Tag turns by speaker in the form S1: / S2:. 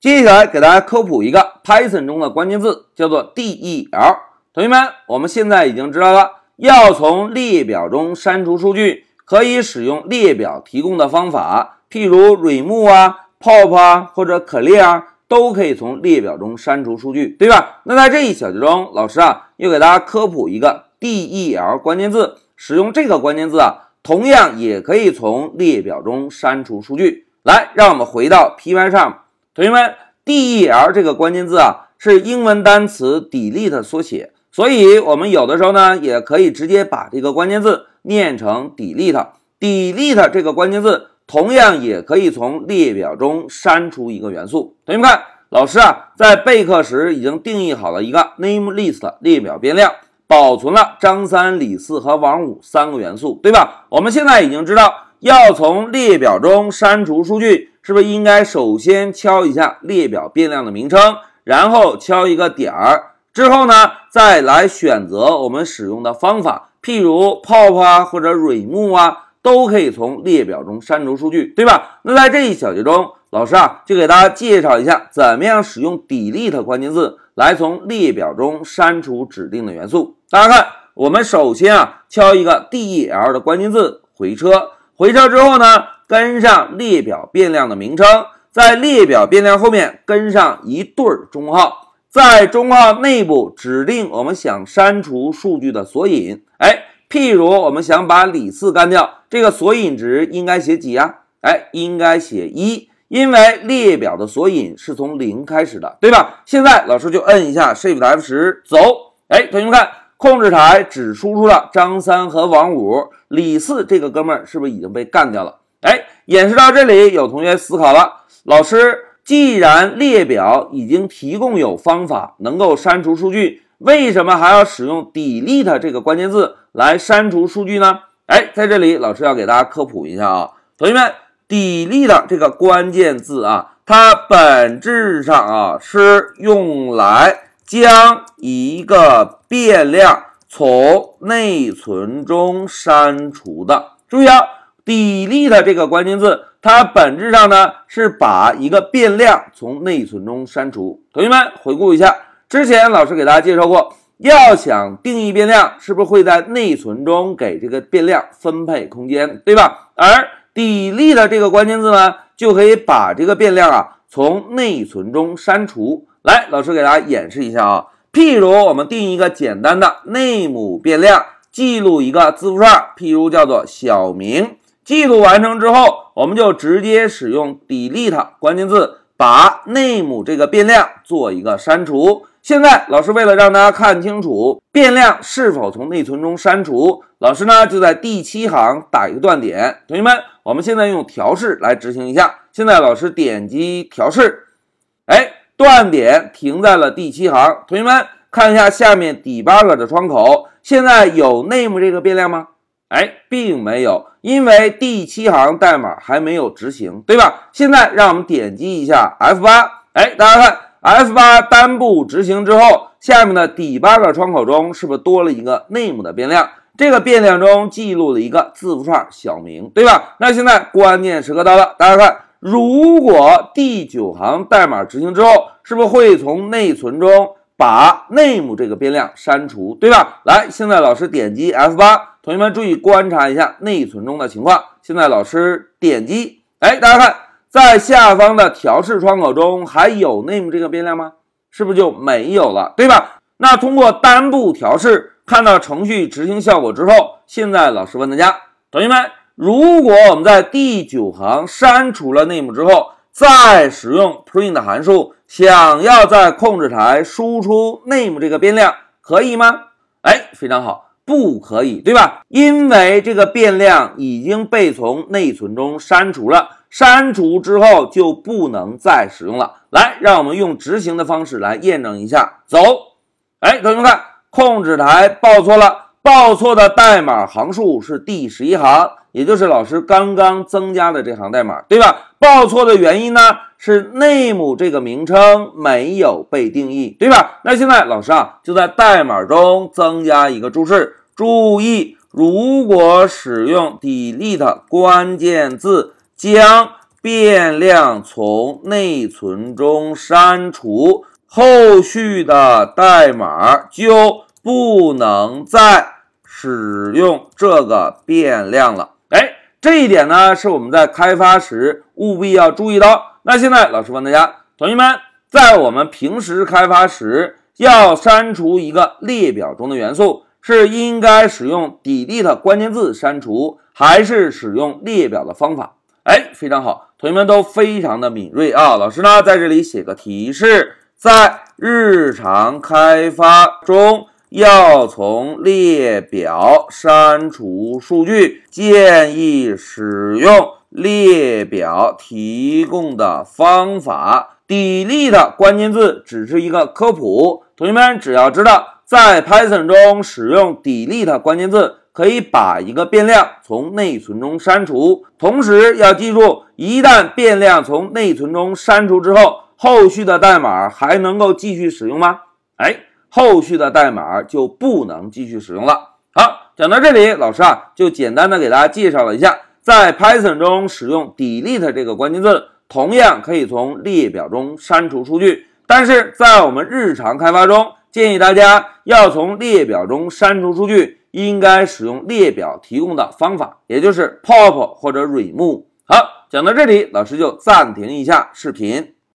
S1: 接下来给大家科普一个 Python 中的关键字，叫做 del。同学们，我们现在已经知道了，要从列表中删除数据，可以使用列表提供的方法，譬如 remove 啊、pop 啊或者 clear，啊都可以从列表中删除数据，对吧？那在这一小节中，老师啊又给大家科普一个 del 关键字，使用这个关键字啊，同样也可以从列表中删除数据。来，让我们回到 Py 上。同学们，del 这个关键字啊，是英文单词 delete 缩写，所以我们有的时候呢，也可以直接把这个关键字念成 delete。delete 这个关键字同样也可以从列表中删除一个元素。同学们看，老师啊，在备课时已经定义好了一个 name list 列表变量，保存了张三、李四和王五三个元素，对吧？我们现在已经知道要从列表中删除数据。是不是应该首先敲一下列表变量的名称，然后敲一个点儿，之后呢，再来选择我们使用的方法，譬如 pop 啊或者 remove 啊，都可以从列表中删除数据，对吧？那在这一小节中，老师啊就给大家介绍一下怎么样使用 delete 关键字来从列表中删除指定的元素。大家看，我们首先啊敲一个 del 的关键字，回车，回车之后呢？跟上列表变量的名称，在列表变量后面跟上一对中号，在中号内部指定我们想删除数据的索引。哎，譬如我们想把李四干掉，这个索引值应该写几呀？哎，应该写一，因为列表的索引是从零开始的，对吧？现在老师就摁一下 Shift F 十走。哎，同学们看，控制台只输出了张三和王五，李四这个哥们儿是不是已经被干掉了？哎，演示到这里，有同学思考了：老师，既然列表已经提供有方法能够删除数据，为什么还要使用 delete 这个关键字来删除数据呢？哎，在这里，老师要给大家科普一下啊，同学们，delete 这个关键字啊，它本质上啊是用来将一个变量从内存中删除的。注意啊。Delete 这个关键字，它本质上呢是把一个变量从内存中删除。同学们回顾一下，之前老师给大家介绍过，要想定义变量，是不是会在内存中给这个变量分配空间，对吧？而 delete 这个关键字呢，就可以把这个变量啊从内存中删除。来，老师给大家演示一下啊，譬如我们定一个简单的 name 变量，记录一个字符串，譬如叫做小明。记录完成之后，我们就直接使用 delete 关键字，把 name 这个变量做一个删除。现在老师为了让大家看清楚变量是否从内存中删除，老师呢就在第七行打一个断点。同学们，我们现在用调试来执行一下。现在老师点击调试，哎，断点停在了第七行。同学们看一下下面 debug 的窗口，现在有 name 这个变量吗？哎，并没有，因为第七行代码还没有执行，对吧？现在让我们点击一下 F 八，哎，大家看 F 八单步执行之后，下面的 debug 窗口中是不是多了一个 name 的变量？这个变量中记录了一个字符串小明，对吧？那现在关键时刻到了，大家看，如果第九行代码执行之后，是不是会从内存中把 name 这个变量删除，对吧？来，现在老师点击 F 八。同学们注意观察一下内存中的情况。现在老师点击，哎，大家看，在下方的调试窗口中还有 name 这个变量吗？是不是就没有了，对吧？那通过单步调试看到程序执行效果之后，现在老师问大家，同学们，如果我们在第九行删除了 name 之后，再使用 print 函数，想要在控制台输出 name 这个变量，可以吗？哎，非常好。不可以，对吧？因为这个变量已经被从内存中删除了，删除之后就不能再使用了。来，让我们用执行的方式来验证一下。走，哎，同学们看，控制台报错了，报错的代码行数是第十一行，也就是老师刚刚增加的这行代码，对吧？报错的原因呢是 name 这个名称没有被定义，对吧？那现在老师啊就在代码中增加一个注释。注意，如果使用 delete 关键字，将变量从内存中删除，后续的代码就不能再使用这个变量了。这一点呢，是我们在开发时务必要注意的。那现在老师问大家，同学们，在我们平时开发时要删除一个列表中的元素，是应该使用 delete 关键字删除，还是使用列表的方法？哎，非常好，同学们都非常的敏锐啊！老师呢，在这里写个提示，在日常开发中。要从列表删除数据，建议使用列表提供的方法。delete 关键字只是一个科普，同学们只要知道，在 Python 中使用 delete 关键字，可以把一个变量从内存中删除。同时要记住，一旦变量从内存中删除之后，后续的代码还能够继续使用吗？哎。后续的代码就不能继续使用了。好，讲到这里，老师啊就简单的给大家介绍了一下，在 Python 中使用 delete 这个关键字，同样可以从列表中删除数据。但是在我们日常开发中，建议大家要从列表中删除数据，应该使用列表提供的方法，也就是 pop 或者 remove。好，讲到这里，老师就暂停一下视频。